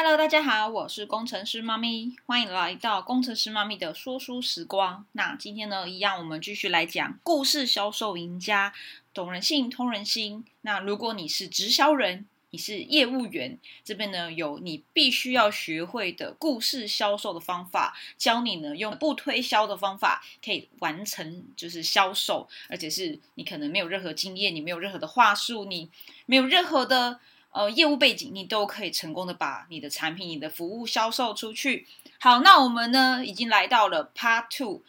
Hello，大家好，我是工程师妈咪，欢迎来到工程师妈咪的说书时光。那今天呢，一样我们继续来讲故事销售赢家，懂人性，通人心。那如果你是直销人，你是业务员，这边呢有你必须要学会的故事销售的方法，教你呢用不推销的方法可以完成就是销售，而且是你可能没有任何经验，你没有任何的话术，你没有任何的。呃，业务背景你都可以成功的把你的产品、你的服务销售出去。好，那我们呢已经来到了 Part Two，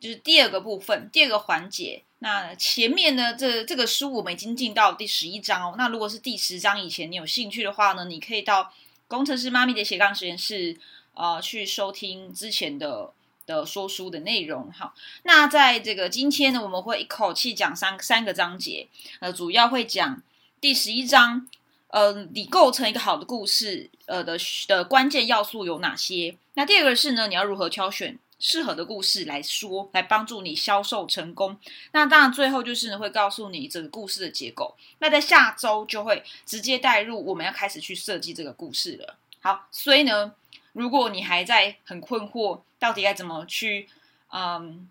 就是第二个部分，第二个环节。那前面呢，这这个书我们已经进到第十一章哦。那如果是第十章以前你有兴趣的话呢，你可以到工程师妈咪的斜杠实验室呃去收听之前的的说书的内容。好，那在这个今天呢，我们会一口气讲三三个章节，呃，主要会讲第十一章。呃，你构成一个好的故事，呃的的关键要素有哪些？那第二个是呢，你要如何挑选适合的故事来说，来帮助你销售成功？那当然，最后就是呢，会告诉你这个故事的结构。那在下周就会直接带入，我们要开始去设计这个故事了。好，所以呢，如果你还在很困惑，到底该怎么去嗯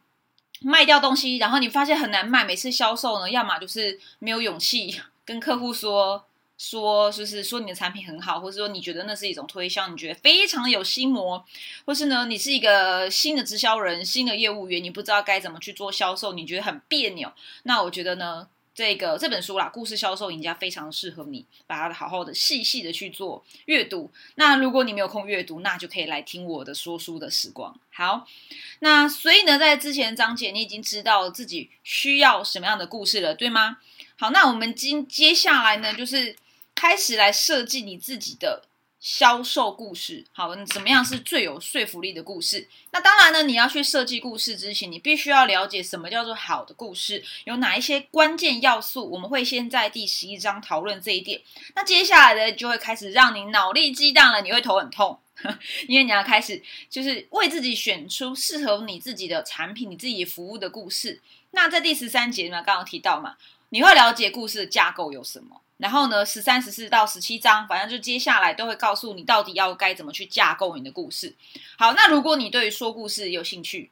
卖掉东西，然后你发现很难卖，每次销售呢，要么就是没有勇气跟客户说。说就是说你的产品很好，或者说你觉得那是一种推销，你觉得非常有心魔，或是呢你是一个新的直销人、新的业务员，你不知道该怎么去做销售，你觉得很别扭。那我觉得呢，这个这本书啦，《故事销售赢家》非常适合你，把它好好的、细细的去做阅读。那如果你没有空阅读，那就可以来听我的说书的时光。好，那所以呢，在之前章节你已经知道自己需要什么样的故事了，对吗？好，那我们今接下来呢，就是。开始来设计你自己的销售故事，好，怎么样是最有说服力的故事？那当然呢，你要去设计故事之前，你必须要了解什么叫做好的故事，有哪一些关键要素。我们会先在第十一章讨论这一点。那接下来的就会开始让你脑力激荡了，你会头很痛，因为你要开始就是为自己选出适合你自己的产品、你自己服务的故事。那在第十三节呢，刚刚提到嘛，你会了解故事的架构有什么。然后呢，十三、十四到十七章，反正就接下来都会告诉你到底要该怎么去架构你的故事。好，那如果你对于说故事有兴趣，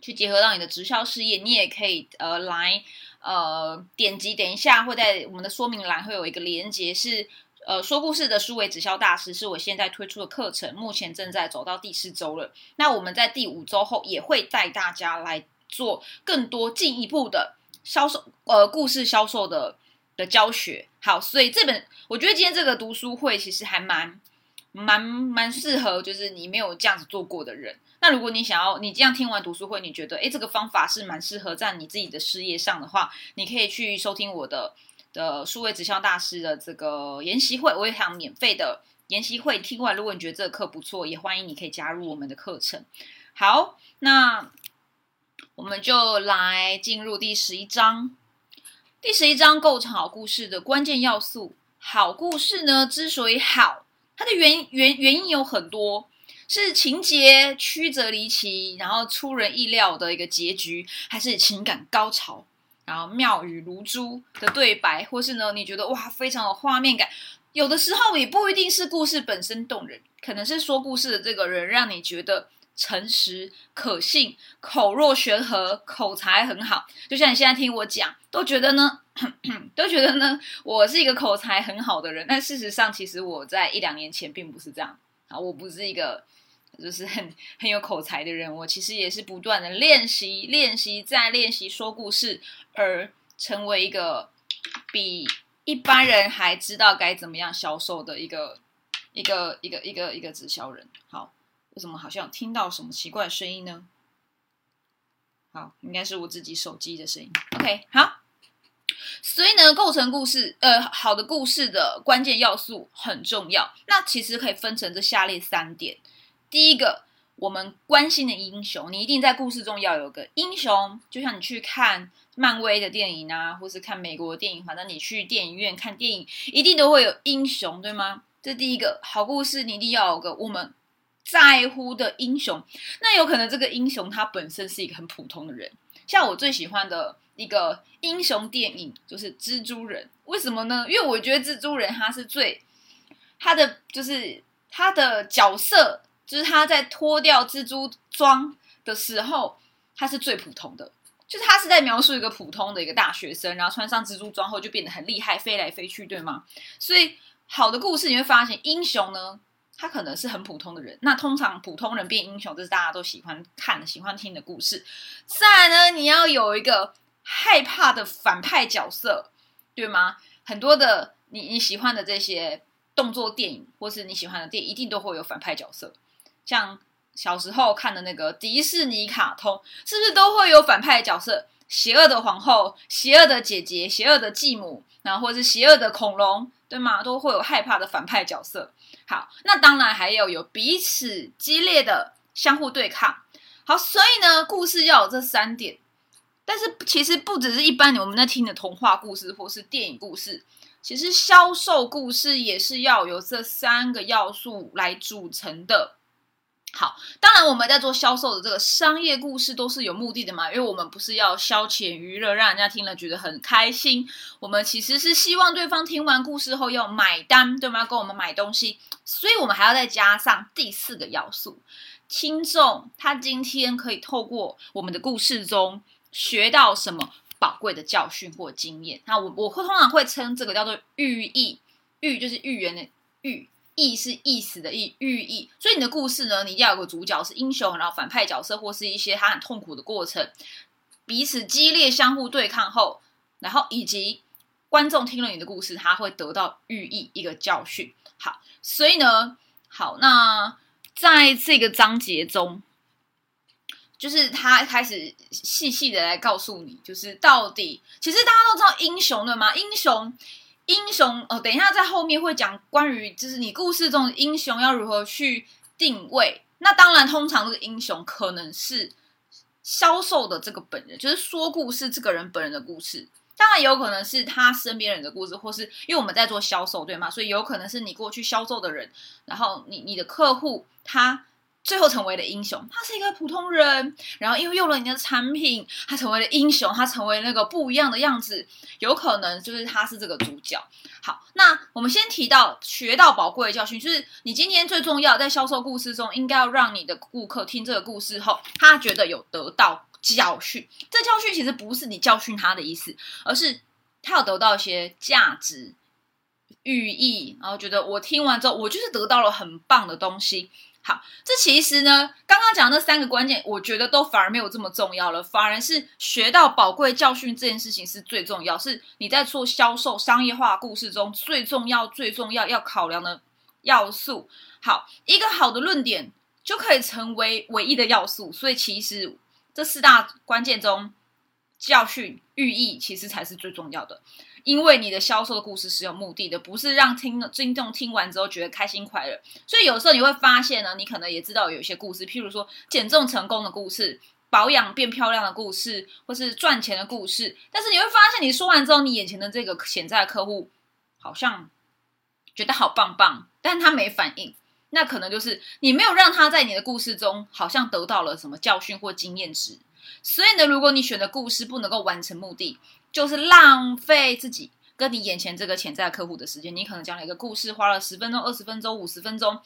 去结合到你的直销事业，你也可以呃来呃点击，等一下会在我们的说明栏会有一个连接，是呃说故事的数位直销大师，是我现在推出的课程，目前正在走到第四周了。那我们在第五周后也会带大家来做更多进一步的销售呃故事销售的。的教学好，所以这本我觉得今天这个读书会其实还蛮蛮蛮适合，就是你没有这样子做过的人。那如果你想要，你这样听完读书会，你觉得诶这个方法是蛮适合在你自己的事业上的话，你可以去收听我的的数位直销大师的这个研习会，我也想免费的研习会听完。如果你觉得这个课不错，也欢迎你可以加入我们的课程。好，那我们就来进入第十一章。第十一章构成好故事的关键要素。好故事呢，之所以好，它的原原原因有很多，是情节曲折离奇，然后出人意料的一个结局，还是情感高潮，然后妙语如珠的对白，或是呢，你觉得哇，非常有画面感。有的时候也不一定是故事本身动人，可能是说故事的这个人让你觉得。诚实、可信、口若悬河、口才很好，就像你现在听我讲，都觉得呢，都觉得呢，我是一个口才很好的人。但事实上，其实我在一两年前并不是这样啊，我不是一个就是很很有口才的人。我其实也是不断的练习、练习再练习说故事，而成为一个比一般人还知道该怎么样销售的一个一个一个一个一个直销人。好。为什么好像听到什么奇怪的声音呢？好，应该是我自己手机的声音。OK，好。所以呢，构成故事，呃，好的故事的关键要素很重要。那其实可以分成这下列三点。第一个，我们关心的英雄，你一定在故事中要有个英雄。就像你去看漫威的电影啊，或是看美国电影，反正你去电影院看电影，一定都会有英雄，对吗？这第一个好故事，你一定要有个我们。在乎的英雄，那有可能这个英雄他本身是一个很普通的人。像我最喜欢的一个英雄电影就是蜘蛛人，为什么呢？因为我觉得蜘蛛人他是最他的就是他的角色就是他在脱掉蜘蛛装的时候，他是最普通的，就是他是在描述一个普通的一个大学生，然后穿上蜘蛛装后就变得很厉害，飞来飞去，对吗？所以好的故事你会发现，英雄呢，他可能是很普通的人。那通常普通人变英雄，这是大家都喜欢看、喜欢听的故事。再来呢，你要有一个害怕的反派角色，对吗？很多的你你喜欢的这些动作电影，或是你喜欢的电影，一定都会有反派角色。像小时候看的那个迪士尼卡通，是不是都会有反派角色？邪恶的皇后、邪恶的姐姐、邪恶的继母，然后或是邪恶的恐龙，对吗？都会有害怕的反派角色。好，那当然还要有彼此激烈的相互对抗。好，所以呢，故事要有这三点。但是其实不只是一般我们在听的童话故事或是电影故事，其实销售故事也是要有这三个要素来组成的。好，当然我们在做销售的这个商业故事都是有目的的嘛，因为我们不是要消遣娱乐，让人家听了觉得很开心。我们其实是希望对方听完故事后要买单，对吗？要跟我们买东西，所以我们还要再加上第四个要素：听众他今天可以透过我们的故事中。学到什么宝贵的教训或经验？那我我会通常会称这个叫做寓意，寓就是寓言的寓，意是意思的意，寓意。所以你的故事呢，你一定要有个主角是英雄，然后反派角色或是一些他很痛苦的过程，彼此激烈相互对抗后，然后以及观众听了你的故事，他会得到寓意一个教训。好，所以呢，好，那在这个章节中。就是他开始细细的来告诉你，就是到底，其实大家都知道英雄对吗？英雄，英雄哦，等一下在后面会讲关于，就是你故事中的英雄要如何去定位。那当然，通常这个英雄可能是销售的这个本人，就是说故事这个人本人的故事。当然也有可能是他身边人的故事，或是因为我们在做销售，对吗？所以有可能是你过去销售的人，然后你你的客户他。最后成为了英雄，他是一个普通人，然后因为用了你的产品，他成为了英雄，他成为那个不一样的样子，有可能就是他是这个主角。好，那我们先提到学到宝贵的教训，就是你今天最重要在销售故事中，应该要让你的顾客听这个故事后，他觉得有得到教训。这教训其实不是你教训他的意思，而是他有得到一些价值寓意，然后觉得我听完之后，我就是得到了很棒的东西。好，这其实呢，刚刚讲的那三个关键，我觉得都反而没有这么重要了，反而是学到宝贵教训这件事情是最重要，是你在做销售商业化故事中最重要、最重要要考量的要素。好，一个好的论点就可以成为唯一的要素，所以其实这四大关键中，教训寓意其实才是最重要的。因为你的销售的故事是有目的的，不是让听听众听完之后觉得开心快乐。所以有时候你会发现呢，你可能也知道有一些故事，譬如说减重成功的故事、保养变漂亮的故事，或是赚钱的故事。但是你会发现，你说完之后，你眼前的这个潜在客户好像觉得好棒棒，但他没反应。那可能就是你没有让他在你的故事中好像得到了什么教训或经验值。所以呢，如果你选的故事不能够完成目的，就是浪费自己跟你眼前这个潜在客户的时间。你可能讲了一个故事，花了十分钟、二十分钟、五十分钟，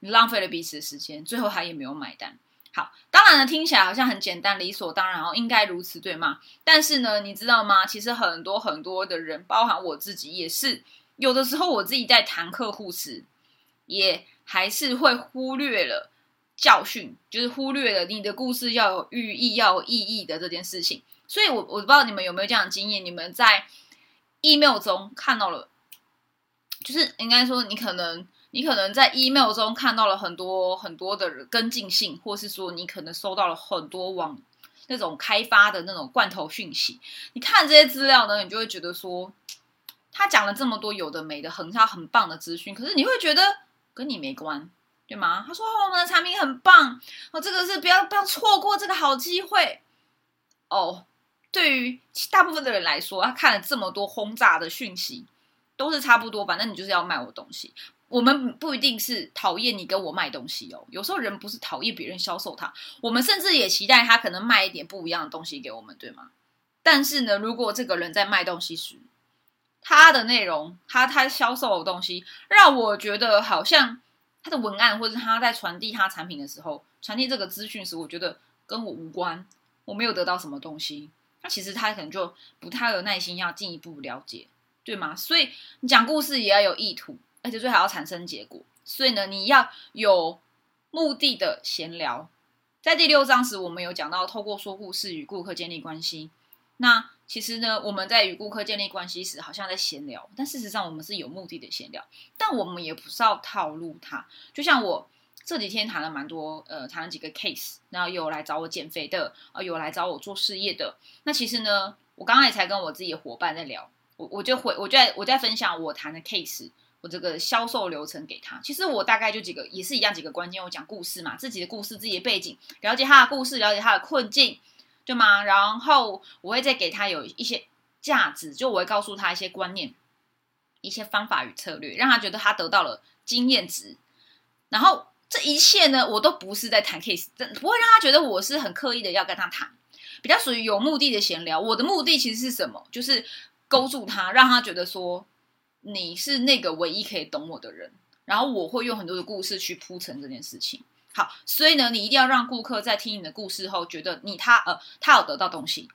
你浪费了彼此的时间，最后他也没有买单。好，当然呢，听起来好像很简单、理所当然哦，应该如此，对吗？但是呢，你知道吗？其实很多很多的人，包含我自己，也是有的时候我自己在谈客户时，也还是会忽略了教训，就是忽略了你的故事要有寓意、要有意义的这件事情。所以，我我不知道你们有没有这样的经验，你们在 email 中看到了，就是应该说，你可能你可能在 email 中看到了很多很多的跟进信，或是说你可能收到了很多网那种开发的那种罐头讯息。你看这些资料呢，你就会觉得说，他讲了这么多有的没的，很他很棒的资讯，可是你会觉得跟你没关，对吗？他说我们的产品很棒，哦，这个是不要不要错过这个好机会，哦。对于大部分的人来说，他看了这么多轰炸的讯息，都是差不多。反正你就是要卖我东西。我们不一定是讨厌你跟我卖东西哦。有时候人不是讨厌别人销售他，我们甚至也期待他可能卖一点不一样的东西给我们，对吗？但是呢，如果这个人在卖东西时，他的内容，他他销售的东西，让我觉得好像他的文案或者他在传递他产品的时候，传递这个资讯时，我觉得跟我无关，我没有得到什么东西，其实他可能就不太有耐心要进一步了解，对吗？所以你讲故事也要有意图，而且最好要产生结果。所以呢，你要有目的的闲聊。在第六章时，我们有讲到透过说故事与顾客建立关系。那其实呢，我们在与顾客建立关系时，好像在闲聊，但事实上我们是有目的的闲聊。但我们也不是要套路他。就像我这几天谈了蛮多，呃，谈了几个 case，然后有来找我减肥的，啊，有来找我做事业的。那其实呢，我刚刚也才跟我自己的伙伴在聊，我我就回，我就在我在分享我谈的 case，我这个销售流程给他。其实我大概就几个，也是一样几个关键，我讲故事嘛，自己的故事，自己的背景，了解他的故事，了解他的困境。对吗？然后我会再给他有一些价值，就我会告诉他一些观念、一些方法与策略，让他觉得他得到了经验值。然后这一切呢，我都不是在谈 case，不会让他觉得我是很刻意的要跟他谈，比较属于有目的的闲聊。我的目的其实是什么？就是勾住他，让他觉得说你是那个唯一可以懂我的人。然后我会用很多的故事去铺陈这件事情。好，所以呢，你一定要让顾客在听你的故事后，觉得你他呃他有得到东西，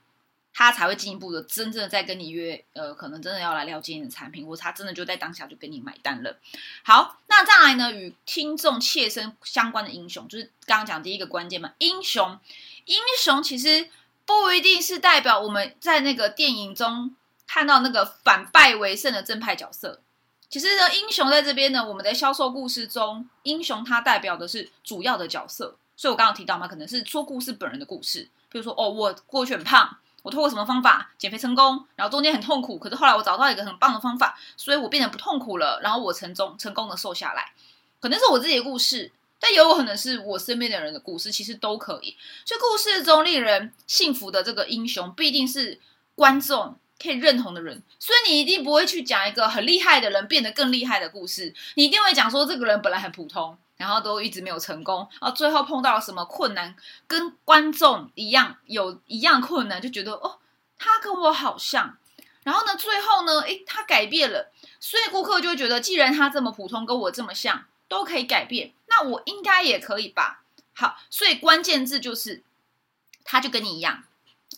他才会进一步的真正的在跟你约呃，可能真的要来了解你的产品，或者他真的就在当下就跟你买单了。好，那再来呢，与听众切身相关的英雄，就是刚刚讲第一个关键嘛，英雄，英雄其实不一定是代表我们在那个电影中看到那个反败为胜的正派角色。其实呢，英雄在这边呢，我们的销售故事中，英雄它代表的是主要的角色。所以我刚刚提到嘛，可能是说故事本人的故事，比如说哦，我过去很胖，我通过什么方法减肥成功，然后中间很痛苦，可是后来我找到一个很棒的方法，所以我变得不痛苦了，然后我成功成功的瘦下来。可能是我自己的故事，但也有可能是我身边的人的故事，其实都可以。所以故事中令人幸福的这个英雄，必定是观众。可以认同的人，所以你一定不会去讲一个很厉害的人变得更厉害的故事，你一定会讲说这个人本来很普通，然后都一直没有成功，然后最后碰到了什么困难，跟观众一样有一样困难，就觉得哦，他跟我好像，然后呢，最后呢，诶，他改变了，所以顾客就会觉得，既然他这么普通，跟我这么像，都可以改变，那我应该也可以吧？好，所以关键字就是他就跟你一样，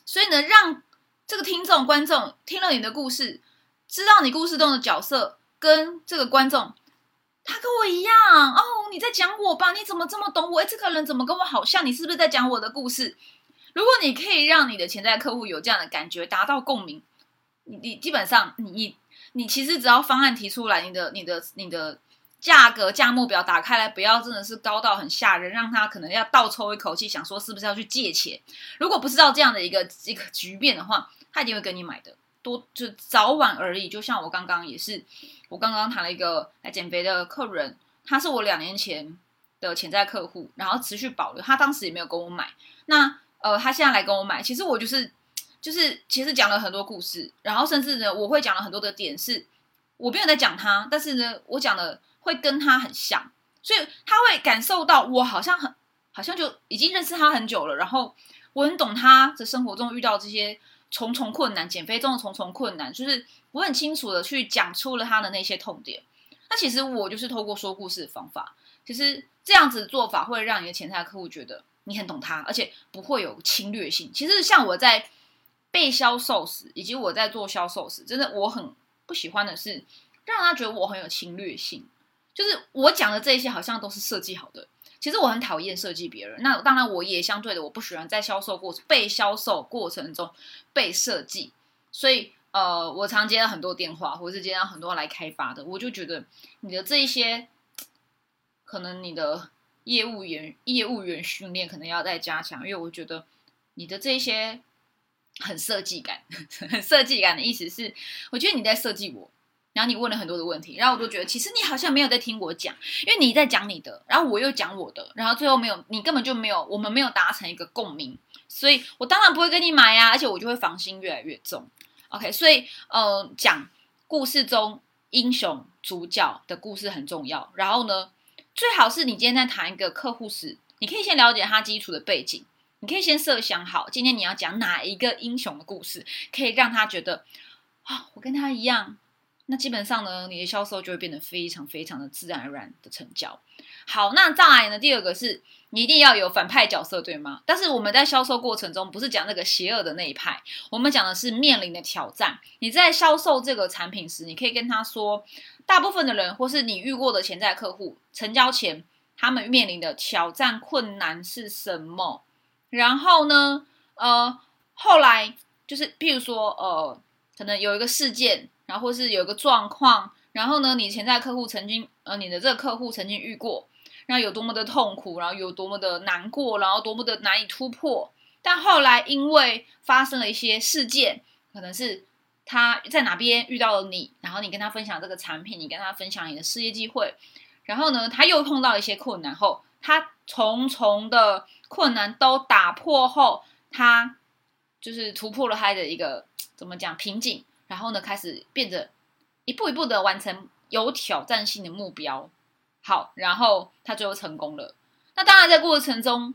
所以呢，让。这个听众观众听了你的故事，知道你故事中的角色跟这个观众，他跟我一样哦。你在讲我吧？你怎么这么懂我？哎，这个人怎么跟我好像？你是不是在讲我的故事？如果你可以让你的潜在客户有这样的感觉，达到共鸣，你你基本上你你你其实只要方案提出来，你的你的你的。价格价目表打开来，不要真的是高到很吓人，让他可能要倒抽一口气，想说是不是要去借钱。如果不知道这样的一个一个局面的话，他一定会跟你买的，多就早晚而已。就像我刚刚也是，我刚刚谈了一个来减肥的客人，他是我两年前的潜在客户，然后持续保留，他当时也没有跟我买。那呃，他现在来跟我买，其实我就是就是其实讲了很多故事，然后甚至呢，我会讲了很多的点，是我没有在讲他，但是呢，我讲的。会跟他很像，所以他会感受到我好像很，好像就已经认识他很久了。然后我很懂他的生活中遇到这些重重困难，减肥中的重重困难，就是我很清楚的去讲出了他的那些痛点。那其实我就是透过说故事的方法，其实这样子的做法会让你的潜在客户觉得你很懂他，而且不会有侵略性。其实像我在被销售时，以及我在做销售时，真的我很不喜欢的是让他觉得我很有侵略性。就是我讲的这些好像都是设计好的，其实我很讨厌设计别人。那当然，我也相对的，我不喜欢在销售过被销售过程中被设计。所以，呃，我常接到很多电话，或者是接到很多来开发的，我就觉得你的这一些，可能你的业务员业务员训练可能要再加强，因为我觉得你的这些很设计感，很设计感的意思是，我觉得你在设计我。然后你问了很多的问题，然后我就觉得其实你好像没有在听我讲，因为你在讲你的，然后我又讲我的，然后最后没有，你根本就没有，我们没有达成一个共鸣，所以我当然不会跟你买呀，而且我就会防心越来越重。OK，所以呃，讲故事中英雄主角的故事很重要。然后呢，最好是你今天在谈一个客户时，你可以先了解他基础的背景，你可以先设想好今天你要讲哪一个英雄的故事，可以让他觉得啊，我跟他一样。那基本上呢，你的销售就会变得非常非常的自然而然的成交。好，那再来呢？第二个是你一定要有反派角色，对吗？但是我们在销售过程中不是讲那个邪恶的那一派，我们讲的是面临的挑战。你在销售这个产品时，你可以跟他说，大部分的人或是你遇过的潜在客户，成交前他们面临的挑战困难是什么？然后呢，呃，后来就是譬如说，呃，可能有一个事件，然后或是有一个状况。然后呢，你潜在客户曾经，呃，你的这个客户曾经遇过，然后有多么的痛苦，然后有多么的难过，然后多么的难以突破。但后来因为发生了一些事件，可能是他在哪边遇到了你，然后你跟他分享这个产品，你跟他分享你的事业机会，然后呢，他又碰到一些困难后，他重重的困难都打破后，他就是突破了他的一个怎么讲瓶颈，然后呢，开始变得。一步一步的完成有挑战性的目标，好，然后他最后成功了。那当然在过程中，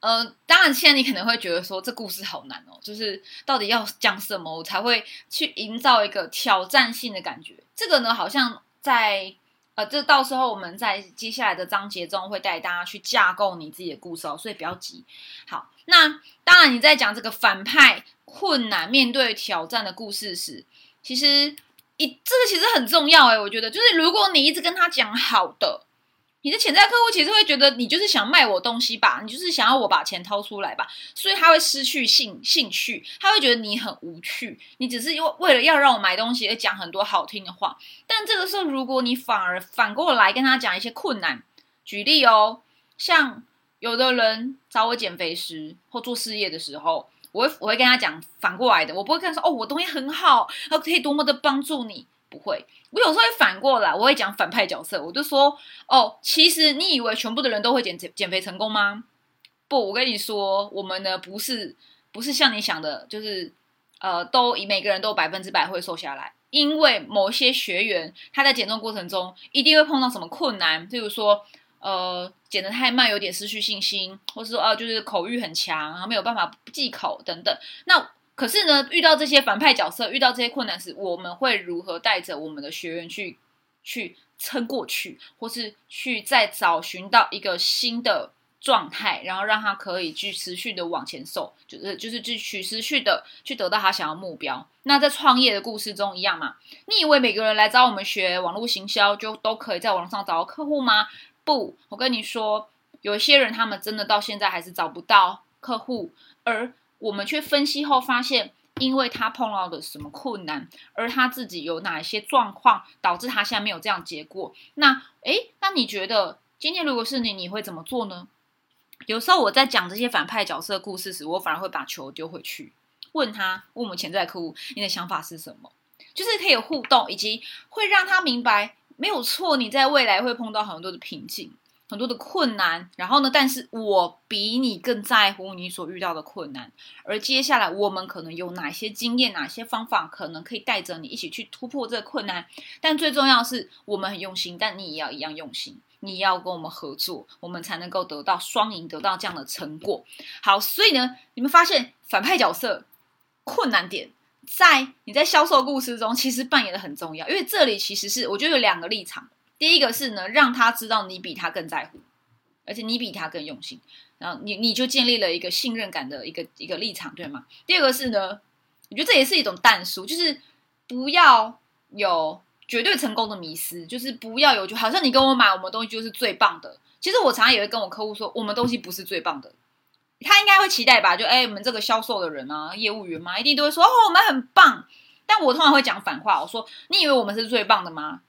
呃，当然现在你可能会觉得说这故事好难哦，就是到底要讲什么我才会去营造一个挑战性的感觉？这个呢，好像在呃，这到时候我们在接下来的章节中会带大家去架构你自己的故事哦，所以不要急。好，那当然你在讲这个反派困难面对挑战的故事时，其实。一这个其实很重要哎，我觉得就是如果你一直跟他讲好的，你的潜在客户其实会觉得你就是想卖我东西吧，你就是想要我把钱掏出来吧，所以他会失去兴兴趣，他会觉得你很无趣，你只是因为为了要让我买东西而讲很多好听的话。但这个时候，如果你反而反过来跟他讲一些困难，举例哦，像有的人找我减肥时或做事业的时候。我会我会跟他讲反过来的，我不会跟他说哦，我东西很好，然后可以多么的帮助你，不会。我有时候会反过来，我会讲反派角色，我就说哦，其实你以为全部的人都会减减减肥成功吗？不，我跟你说，我们呢不是不是像你想的，就是呃，都以每个人都百分之百会瘦下来，因为某些学员他在减重过程中一定会碰到什么困难，譬如说。呃，减得太慢，有点失去信心，或是说，呃，就是口欲很强，然后没有办法忌口等等。那可是呢，遇到这些反派角色，遇到这些困难时，我们会如何带着我们的学员去去撑过去，或是去再找寻到一个新的状态，然后让他可以去持续的往前走，就是就是去去持续的去得到他想要目标。那在创业的故事中一样嘛？你以为每个人来找我们学网络行销，就都可以在网上找到客户吗？不，我跟你说，有一些人他们真的到现在还是找不到客户，而我们却分析后发现，因为他碰到的什么困难，而他自己有哪一些状况导致他现在没有这样结果。那，诶，那你觉得今天如果是你，你会怎么做呢？有时候我在讲这些反派角色故事时，我反而会把球丢回去，问他，问我们潜在客户，你的想法是什么？就是可以互动，以及会让他明白。没有错，你在未来会碰到很多的瓶颈，很多的困难。然后呢，但是我比你更在乎你所遇到的困难。而接下来，我们可能有哪些经验、哪些方法，可能可以带着你一起去突破这个困难。但最重要是我们很用心，但你也要一样用心，你要跟我们合作，我们才能够得到双赢，得到这样的成果。好，所以呢，你们发现反派角色困难点。在你在销售故事中，其实扮演的很重要，因为这里其实是我觉得有两个立场。第一个是呢，让他知道你比他更在乎，而且你比他更用心，然后你你就建立了一个信任感的一个一个立场，对吗？第二个是呢，我觉得这也是一种淡书，就是不要有绝对成功的迷失，就是不要有就好像你跟我买我们东西就是最棒的。其实我常常也会跟我客户说，我们东西不是最棒的。他应该会期待吧？就哎，我们这个销售的人啊，业务员嘛，一定都会说哦，我们很棒。但我通常会讲反话，我说你以为我们是最棒的吗？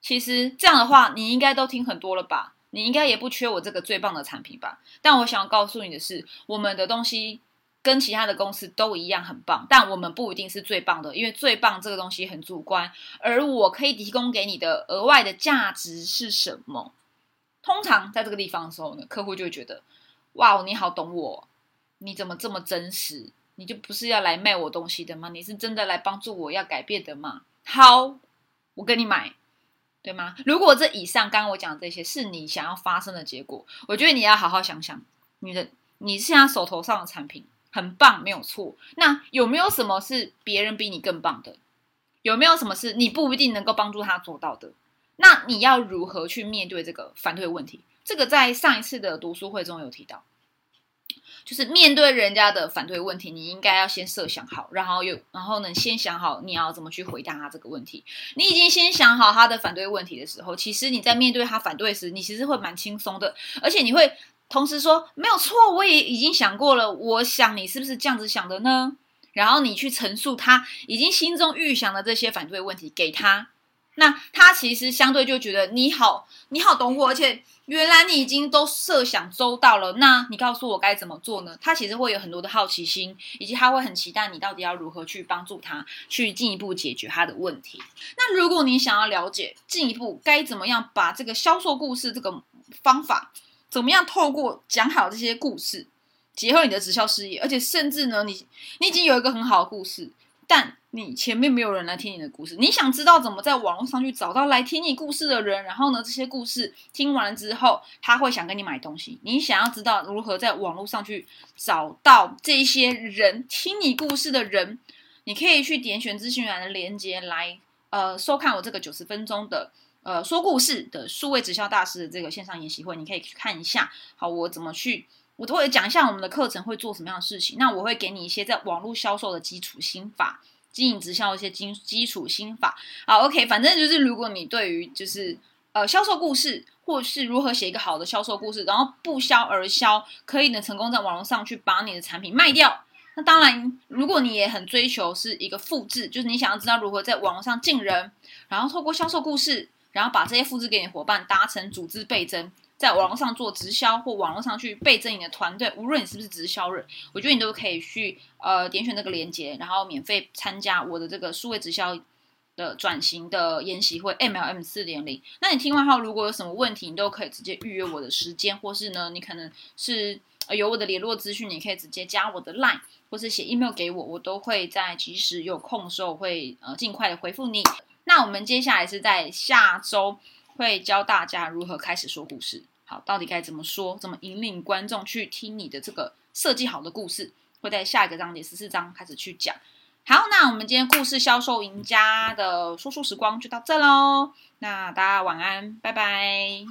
其实这样的话，你应该都听很多了吧？你应该也不缺我这个最棒的产品吧？但我想要告诉你的是，我们的东西跟其他的公司都一样很棒，但我们不一定是最棒的，因为最棒这个东西很主观。而我可以提供给你的额外的价值是什么？通常在这个地方的时候呢，客户就会觉得。哇，你好懂我，你怎么这么真实？你就不是要来卖我东西的吗？你是真的来帮助我要改变的吗？好，我跟你买，对吗？如果这以上刚刚我讲的这些是你想要发生的结果，我觉得你要好好想想，你的你现在手头上的产品很棒，没有错。那有没有什么是别人比你更棒的？有没有什么是你不一定能够帮助他做到的？那你要如何去面对这个反对问题？这个在上一次的读书会中有提到。就是面对人家的反对问题，你应该要先设想好，然后又然后呢，先想好你要怎么去回答他这个问题。你已经先想好他的反对问题的时候，其实你在面对他反对时，你其实会蛮轻松的，而且你会同时说没有错，我也已经想过了。我想你是不是这样子想的呢？然后你去陈述他已经心中预想的这些反对问题给他。那他其实相对就觉得你好，你好懂我，而且原来你已经都设想周到了。那你告诉我该怎么做呢？他其实会有很多的好奇心，以及他会很期待你到底要如何去帮助他，去进一步解决他的问题。那如果你想要了解进一步该怎么样把这个销售故事这个方法，怎么样透过讲好这些故事，结合你的直销事业，而且甚至呢，你你已经有一个很好的故事。但你前面没有人来听你的故事，你想知道怎么在网络上去找到来听你故事的人，然后呢，这些故事听完了之后，他会想跟你买东西。你想要知道如何在网络上去找到这些人听你故事的人，你可以去点选资讯栏的链接来，呃，收看我这个九十分钟的呃说故事的数位直销大师的这个线上研习会，你可以去看一下。好，我怎么去？我都会讲一下我们的课程会做什么样的事情。那我会给你一些在网络销售的基础心法，经营直销一些基基础心法。啊，OK，反正就是如果你对于就是呃销售故事，或是如何写一个好的销售故事，然后不销而销，可以呢成功在网络上去把你的产品卖掉。那当然，如果你也很追求是一个复制，就是你想要知道如何在网络上进人，然后透过销售故事，然后把这些复制给你伙伴，达成组织倍增。在网络上做直销，或网络上去倍增你的团队，无论你是不是直销人，我觉得你都可以去呃点选这个链接，然后免费参加我的这个数位直销的转型的研习会 MLM 四点零。那你听完后，如果有什么问题，你都可以直接预约我的时间，或是呢，你可能是有我的联络资讯，你可以直接加我的 Line，或是写 email 给我，我都会在即时有空的时候会呃尽快的回复你。那我们接下来是在下周。会教大家如何开始说故事。好，到底该怎么说？怎么引领观众去听你的这个设计好的故事？会在下一个章节十四章开始去讲。好，那我们今天故事销售赢家的说书时光就到这喽。那大家晚安，拜拜。